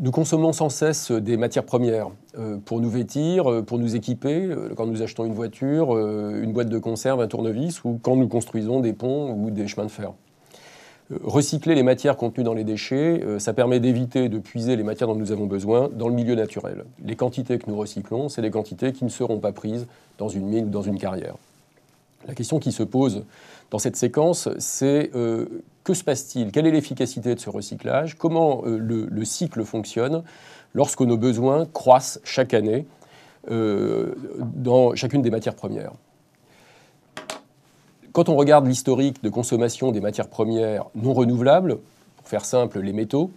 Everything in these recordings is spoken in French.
Nous consommons sans cesse des matières premières pour nous vêtir, pour nous équiper, quand nous achetons une voiture, une boîte de conserve, un tournevis, ou quand nous construisons des ponts ou des chemins de fer. Recycler les matières contenues dans les déchets, ça permet d'éviter de puiser les matières dont nous avons besoin dans le milieu naturel. Les quantités que nous recyclons, c'est des quantités qui ne seront pas prises dans une mine ou dans une carrière. La question qui se pose dans cette séquence, c'est euh, que se passe-t-il? Quelle est l'efficacité de ce recyclage? Comment euh, le, cycle fonctionne? Lorsque nos besoins croissent chaque année euh, dans chacune des matières premières. Quand on regarde l'historique de consommation des matières premières non renouvelables, pour faire simple, les métaux,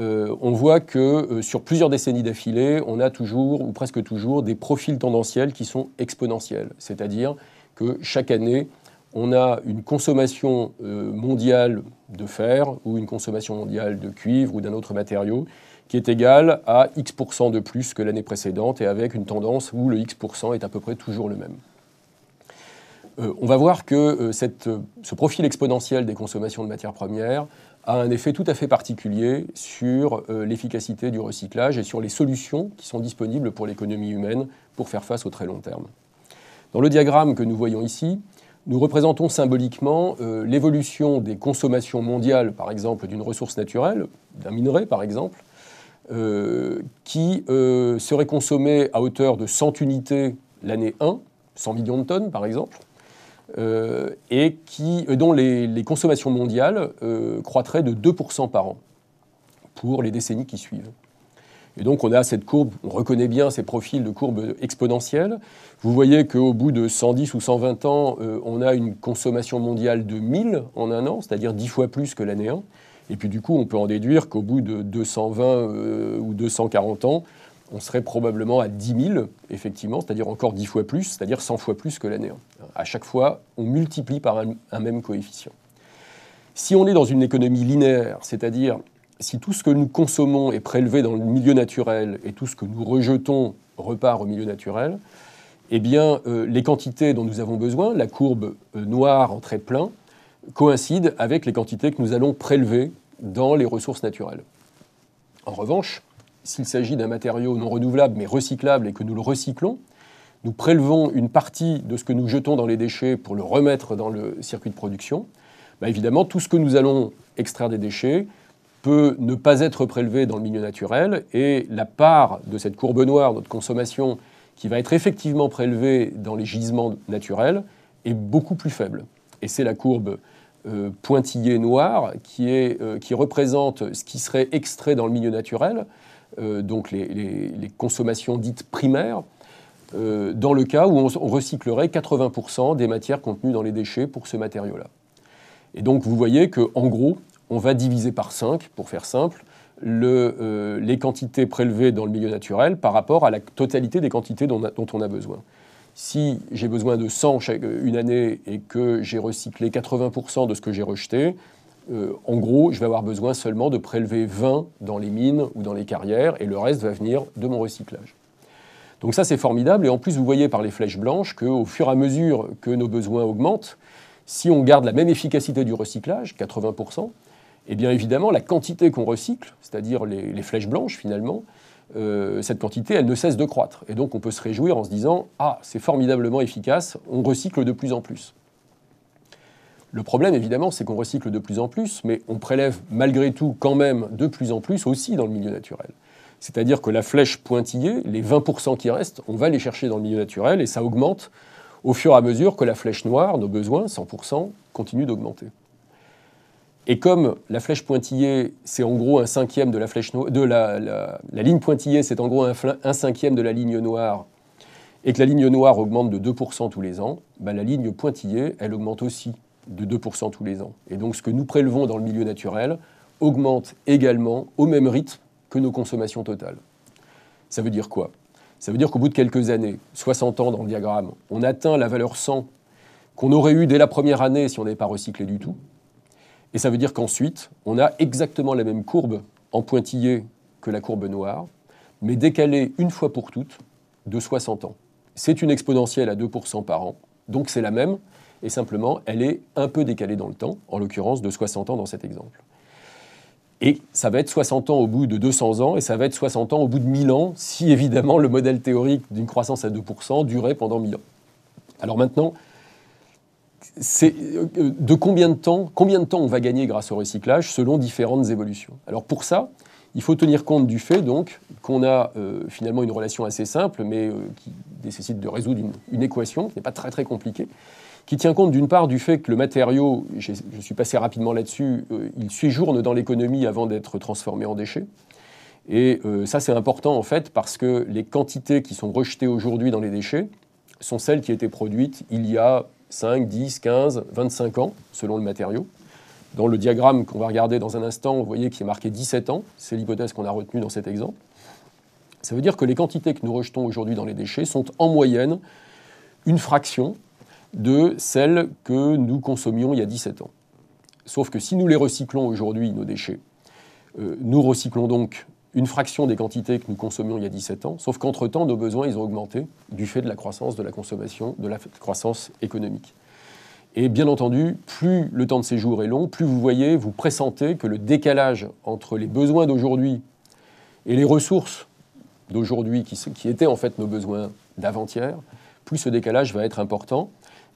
on voit que sur plusieurs décennies d'affilée, on a toujours, ou presque toujours, des profils tendanciels qui sont exponentiels. C'est-à-dire que chaque année, on a une consommation euh, mondiale de fer ou une consommation mondiale de cuivre ou d'un autre matériau qui est égale à X% de plus que l'année précédente et avec une tendance où le X% est à peu près toujours le même. Euh, on va voir que euh, ce profil exponentiel des consommations de matières premières a un effet tout à fait particulier sur l'efficacité du recyclage et sur les solutions qui sont disponibles pour l'économie humaine pour faire face au très long terme. Dans le diagramme que nous voyons ici, nous représentons symboliquement euh, l'évolution des consommations mondiales, par exemple, d'une ressource naturelle, d'un minerai par exemple, euh, qui euh, serait consommé à hauteur de 100 unités l'année 1, 100 millions de tonnes par exemple, et dont les, les consommations mondiales croîtraient de 2% par an pour les décennies qui suivent. Et donc on a cette courbe, on reconnaît bien ces profils de courbes exponentielles. Vous voyez qu'au bout de 110 ou 120 ans, euh, on a une consommation mondiale de 1000 en un an, c'est-à-dire 10 fois plus que l'année 1. Et puis du coup, on peut en déduire qu'au bout de 220 euh, ou 240 ans, on serait probablement à 10 000, effectivement, c'est-à-dire encore 10 fois plus, c'est-à-dire 100 fois plus que l'année 1. À chaque fois, on multiplie par un même coefficient. Si on est dans une économie linéaire, c'est-à-dire si tout ce que nous consommons est prélevé dans le milieu naturel et tout ce que nous rejetons repart au milieu naturel, eh euh, les quantités dont nous avons besoin, la courbe euh, noire en trait plein, coïncident avec les quantités que nous allons prélever dans les ressources naturelles. En revanche, s'il s'agit d'un matériau non renouvelable mais recyclable et que nous le recyclons, nous prélevons une partie de ce que nous jetons dans les déchets pour le remettre dans le circuit de production. Bah, évidemment, tout ce que nous allons extraire des déchets, peut ne pas être prélevé dans le milieu naturel et la part de cette courbe noire, notre consommation, qui va être effectivement prélevée dans les gisements naturels, est beaucoup plus faible. Et c'est la courbe euh, pointillée noire qui, est, euh, qui, représente ce qui serait extrait dans le milieu naturel, euh, donc les, consommations dites primaires, dans le cas où on, on recyclerait 80% des matières contenues dans les déchets pour ce matériau-là. Et donc vous voyez qu'en gros, on va diviser par 5, pour faire simple, euh, les quantités prélevées dans le milieu naturel par rapport à la totalité des quantités dont, on a besoin. Si j'ai besoin de 100 chaque, une année et que j'ai recyclé 80% de ce que j'ai rejeté, euh, en gros, je vais avoir besoin seulement de prélever 20 dans les mines ou dans les carrières et le reste va venir de mon recyclage. Donc ça, c'est formidable. Et en plus, vous voyez par les flèches blanches qu'au fur et à mesure que nos besoins augmentent, si on garde la même efficacité du recyclage, 80%, eh bien évidemment, la quantité qu'on recycle, c'est-à-dire les, flèches blanches finalement, euh, cette quantité, elle ne cesse de croître. Et donc on peut se réjouir en se disant Ah, c'est formidablement efficace, on recycle de plus en plus. Le problème, évidemment, c'est qu'on recycle de plus en plus, mais on prélève malgré tout quand même de plus en plus aussi dans le milieu naturel. C'est-à-dire que la flèche pointillée, les 20% qui restent, on va les chercher dans le milieu naturel et ça augmente au fur et à mesure que la flèche noire, nos besoins, 100%, continuent d'augmenter. Et comme la flèche pointillée, c'est en gros un cinquième de la flèche de la, ligne pointillée, c'est en gros un, cinquième de la ligne noire, et que la ligne noire augmente de 2% tous les ans, bah, la ligne pointillée, elle augmente aussi de 2% tous les ans. Et donc ce que nous prélevons dans le milieu naturel augmente également au même rythme que nos consommations totales. Ça veut dire quoi? Ça veut dire qu'au bout de quelques années, 60 ans dans le diagramme, on atteint la valeur 100 qu'on aurait eu dès la première année si on n'avait pas recyclé du tout. Et ça veut dire qu'ensuite, on a exactement la même courbe en pointillé que la courbe noire, mais décalée une fois pour toutes de 60 ans. C'est une exponentielle à 2% par an, donc c'est la même, et simplement, elle est un peu décalée dans le temps, en l'occurrence de 60 ans dans cet exemple. Et ça va être 60 ans au bout de 200 ans, et ça va être 60 ans au bout de 1000 ans, si évidemment le modèle théorique d'une croissance à 2% durait pendant 1000 ans. Alors maintenant, c'est euh, de combien de temps, combien de temps on va gagner grâce au recyclage selon différentes évolutions. Alors pour ça, il faut tenir compte du fait donc qu'on a euh, finalement une relation assez simple, mais euh, qui nécessite de résoudre une, équation qui n'est pas très très compliquée, qui tient compte d'une part du fait que le matériau, je suis passé rapidement là-dessus, il séjourne dans l'économie avant d'être transformé en déchets. Et ça c'est important en fait parce que les quantités qui sont rejetées aujourd'hui dans les déchets sont celles qui étaient produites il y a 5, 10, 15, 25 ans, selon le matériau. Dans le diagramme qu'on va regarder dans un instant, vous voyez qu'il est marqué 17 ans. C'est l'hypothèse qu'on a retenue dans cet exemple. Ça veut dire que les quantités que nous rejetons aujourd'hui dans les déchets sont en moyenne une fraction de celles que nous consommions il y a 17 ans. Sauf que si nous les recyclons aujourd'hui, nos déchets, euh, nous recyclons donc une fraction des quantités que nous consommions il y a 17 ans, sauf qu'entre-temps, nos besoins, ils ont augmenté du fait de la croissance de la consommation, de la croissance économique. Et bien entendu, plus le temps de séjour est long, plus vous voyez, vous pressentez que le décalage entre les besoins d'aujourd'hui et les ressources d'aujourd'hui, qui, qui, étaient en fait nos besoins d'avant-hier, plus ce décalage va être important,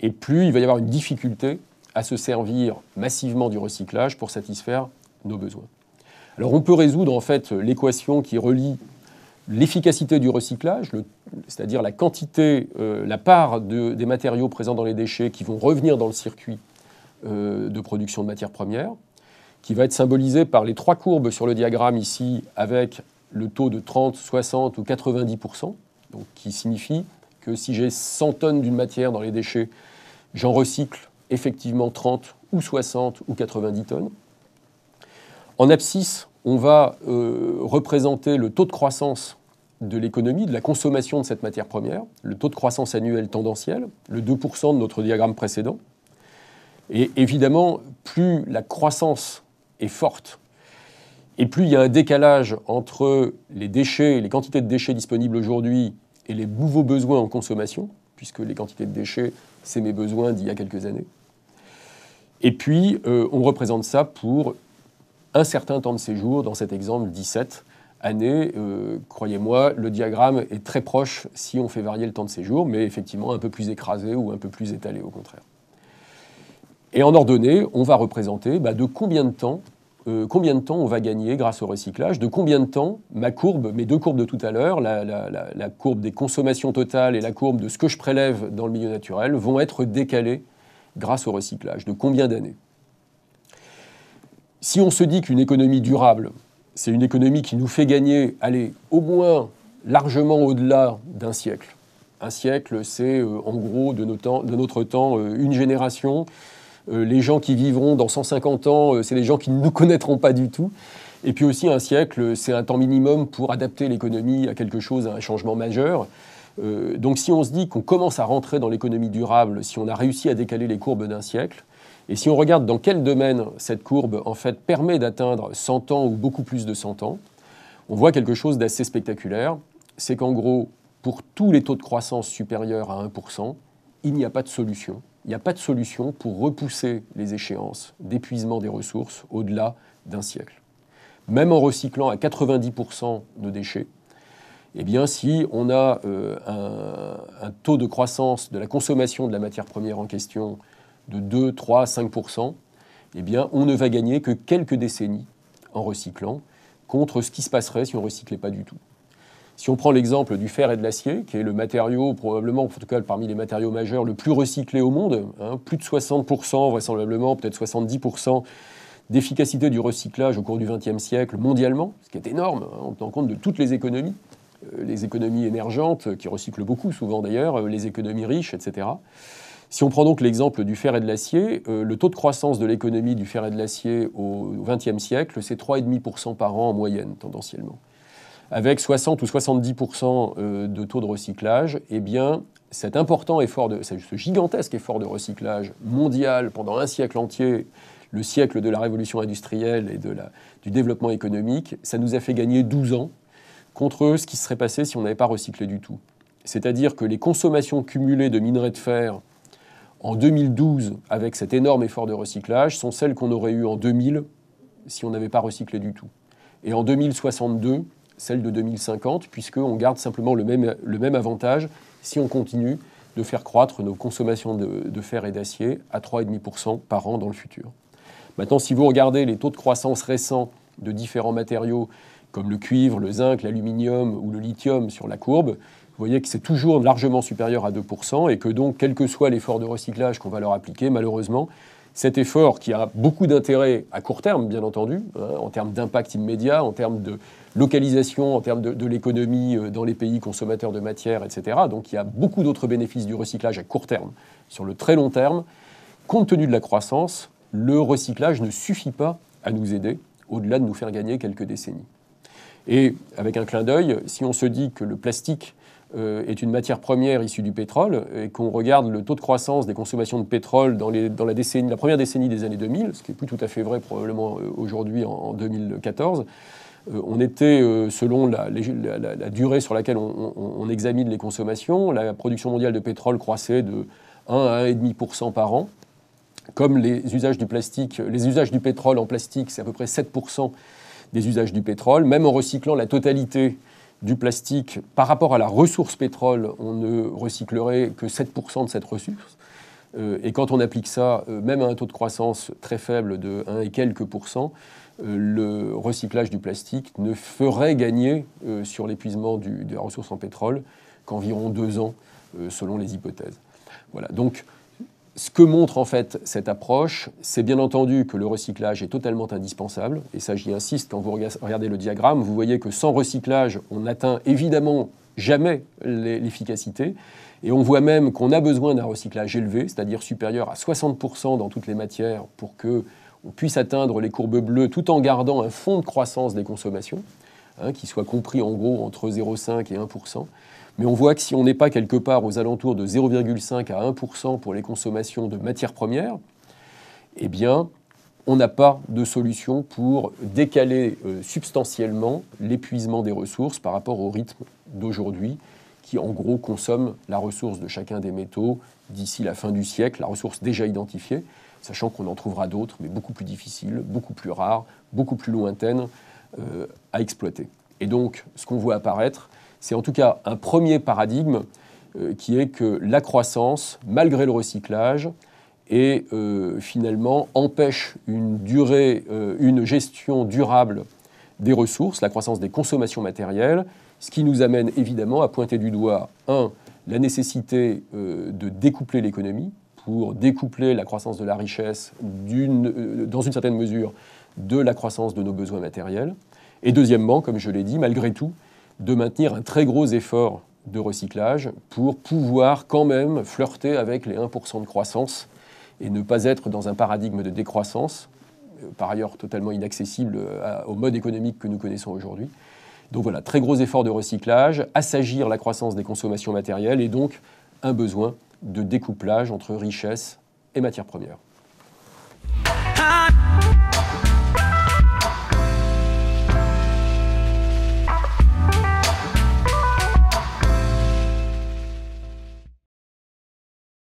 et plus il va y avoir une difficulté à se servir massivement du recyclage pour satisfaire nos besoins. Alors on peut résoudre en fait l'équation qui relie l'efficacité du recyclage, c'est-à-dire la quantité, euh, la part des matériaux présents dans les déchets qui vont revenir dans le circuit euh, de production de matières premières, qui va être symbolisée par les trois courbes sur le diagramme ici avec le taux de 30, 60 ou 90%, donc qui signifie que si j'ai 100 tonnes d'une matière dans les déchets, j'en recycle effectivement 30 ou 60 ou 90 tonnes. En abscisse, on va euh, représenter le taux de croissance de l'économie, de la consommation de cette matière première, le taux de croissance annuel tendanciel, le 2% de notre diagramme précédent. Et évidemment, plus la croissance est forte, et plus il y a un décalage entre les déchets, les quantités de déchets disponibles aujourd'hui et les nouveaux besoins en consommation, puisque les quantités de déchets, c'est mes besoins d'il y a quelques années. Et puis, euh, on représente ça pour un certain temps de séjour, dans cet exemple 17 années. Euh, croyez-moi, le diagramme est très proche si on fait varier le temps de séjour, mais effectivement un peu plus écrasé ou un peu plus étalé au contraire. Et en ordonnée, on va représenter bah, de combien de temps euh, combien de temps on va gagner grâce au recyclage, de combien de temps ma courbe, mes deux courbes de tout à l'heure, la, courbe des consommations totales et la courbe de ce que je prélève dans le milieu naturel, vont être décalées grâce au recyclage, de combien d'années? Si on se dit qu'une économie durable, c'est une économie qui nous fait gagner, allez, au moins largement au-delà d'un siècle. Un siècle, c'est euh, en gros de, notre temps euh, une génération. Euh, les gens qui vivront dans 150 ans, c'est les gens qui ne nous connaîtront pas du tout. Et puis aussi un siècle, c'est un temps minimum pour adapter l'économie à quelque chose, à un changement majeur. donc si on se dit qu'on commence à rentrer dans l'économie durable, si on a réussi à décaler les courbes d'un siècle, et si on regarde dans quel domaine cette courbe en fait permet d'atteindre 100 ans ou beaucoup plus de 100 ans, on voit quelque chose d'assez spectaculaire. C'est qu'en gros, pour tous les taux de croissance supérieurs à 1%, il n'y a pas de solution. Il n'y a pas de solution pour repousser les échéances d'épuisement des ressources au-delà d'un siècle. Même en recyclant à 90% nos déchets, eh bien, si on a euh, un, un, taux de croissance de la consommation de la matière première en question de 2, 3, 5 eh on ne va gagner que quelques décennies en recyclant contre ce qui se passerait si on ne recyclait pas du tout. Si on prend l'exemple du fer et de l'acier, qui est le matériau probablement, en tout cas parmi les matériaux majeurs, le plus recyclé au monde, hein, plus de 60%, vraisemblablement peut-être 70% d'efficacité du recyclage au cours du XXe siècle mondialement, ce qui est énorme, hein, en tenant compte de toutes les économies, euh, les économies émergentes, qui recyclent beaucoup souvent d'ailleurs, euh, les économies riches, etc. Si on prend donc l'exemple du fer et de l'acier, euh, le taux de croissance de l'économie du fer et de l'acier au XXe siècle, c'est 3,5% par an en moyenne, tendanciellement. Avec 60 ou 70% euh, de taux de recyclage, eh bien, cet important effort, de, ce gigantesque effort de recyclage mondial pendant un siècle entier, le siècle de la révolution industrielle et de du développement économique, ça nous a fait gagner 12 ans contre ce qui serait passé si on n'avait pas recyclé du tout. C'est-à-dire que les consommations cumulées de minerais de fer en 2012, avec cet énorme effort de recyclage, sont celles qu'on aurait eues en 2000 si on n'avait pas recyclé du tout. Et en 2062, celle de 2050, puisqu'on garde simplement le même, le même avantage si on continue de faire croître nos consommations de, fer et d'acier à 3,5% par an dans le futur. Maintenant, si vous regardez les taux de croissance récents de différents matériaux comme le cuivre, le zinc, l'aluminium ou le lithium sur la courbe, vous voyez que c'est toujours largement supérieur à 2% et que donc, quel que soit l'effort de recyclage qu'on va leur appliquer, malheureusement, cet effort qui a beaucoup d'intérêt à court terme, bien entendu, hein, en termes d'impact immédiat, en termes de localisation, en termes de, l'économie euh, dans les pays consommateurs de matière, etc. Donc il y a beaucoup d'autres bénéfices du recyclage à court terme. Sur le très long terme, compte tenu de la croissance, le recyclage ne suffit pas à nous aider, au-delà de nous faire gagner quelques décennies. Et avec un clin d'œil, si on se dit que le plastique est une matière première issue du pétrole et qu'on regarde le taux de croissance des consommations de pétrole dans, la première décennie des années 2000, ce qui n'est plus tout à fait vrai probablement euh, aujourd'hui en, 2014, euh, on était, selon la, durée sur laquelle on, examine les consommations, la production mondiale de pétrole croissait de 1 à 1,5% par an. Comme les usages du plastique, les usages du pétrole en plastique, c'est à peu près 7% des usages du pétrole, même en recyclant la totalité du plastique, par rapport à la ressource pétrole, on ne recyclerait que 7% de cette ressource. Euh, et quand on applique ça, euh, même à un taux de croissance très faible de 1 et quelques pourcents, euh, le recyclage du plastique ne ferait gagner sur l'épuisement de la ressource en pétrole qu'environ deux ans, selon les hypothèses. Voilà. Donc, ce que montre en fait cette approche, c'est bien entendu que le recyclage est totalement indispensable, et ça j'y insiste quand vous regardez le diagramme, vous voyez que sans recyclage, on n'atteint évidemment jamais l'efficacité, et on voit même qu'on a besoin d'un recyclage élevé, c'est-à-dire supérieur à 60% dans toutes les matières, pour que on puisse atteindre les courbes bleues tout en gardant un fond de croissance des consommations, hein, qui soit compris en gros entre 0,5 et 1%. Mais on voit que si on n'est pas quelque part aux alentours de 0,5 à 1% pour les consommations de matières premières, eh bien, on n'a pas de solution pour décaler euh, substantiellement l'épuisement des ressources par rapport au rythme d'aujourd'hui, qui en gros consomme la ressource de chacun des métaux d'ici la fin du siècle, la ressource déjà identifiée, sachant qu'on en trouvera d'autres, mais beaucoup plus difficiles, beaucoup plus rares, beaucoup plus lointaines euh, à exploiter. Et donc, ce qu'on voit apparaître, c'est en tout cas un premier paradigme euh, qui est que la croissance, malgré le recyclage, et euh, finalement empêche une durée, euh, une gestion durable des ressources, la croissance des consommations matérielles, ce qui nous amène évidemment à pointer du doigt, un, la nécessité de découpler l'économie pour découpler la croissance de la richesse dans une certaine mesure de la croissance de nos besoins matériels. Et deuxièmement, comme je l'ai dit, malgré tout, de maintenir un très gros effort de recyclage pour pouvoir quand même flirter avec les 1% de croissance et ne pas être dans un paradigme de décroissance, euh, par ailleurs totalement inaccessible euh, au mode économique que nous connaissons aujourd'hui. Donc voilà, très gros effort de recyclage, assagir la croissance des consommations matérielles et donc un besoin de découplage entre richesse et matières premières.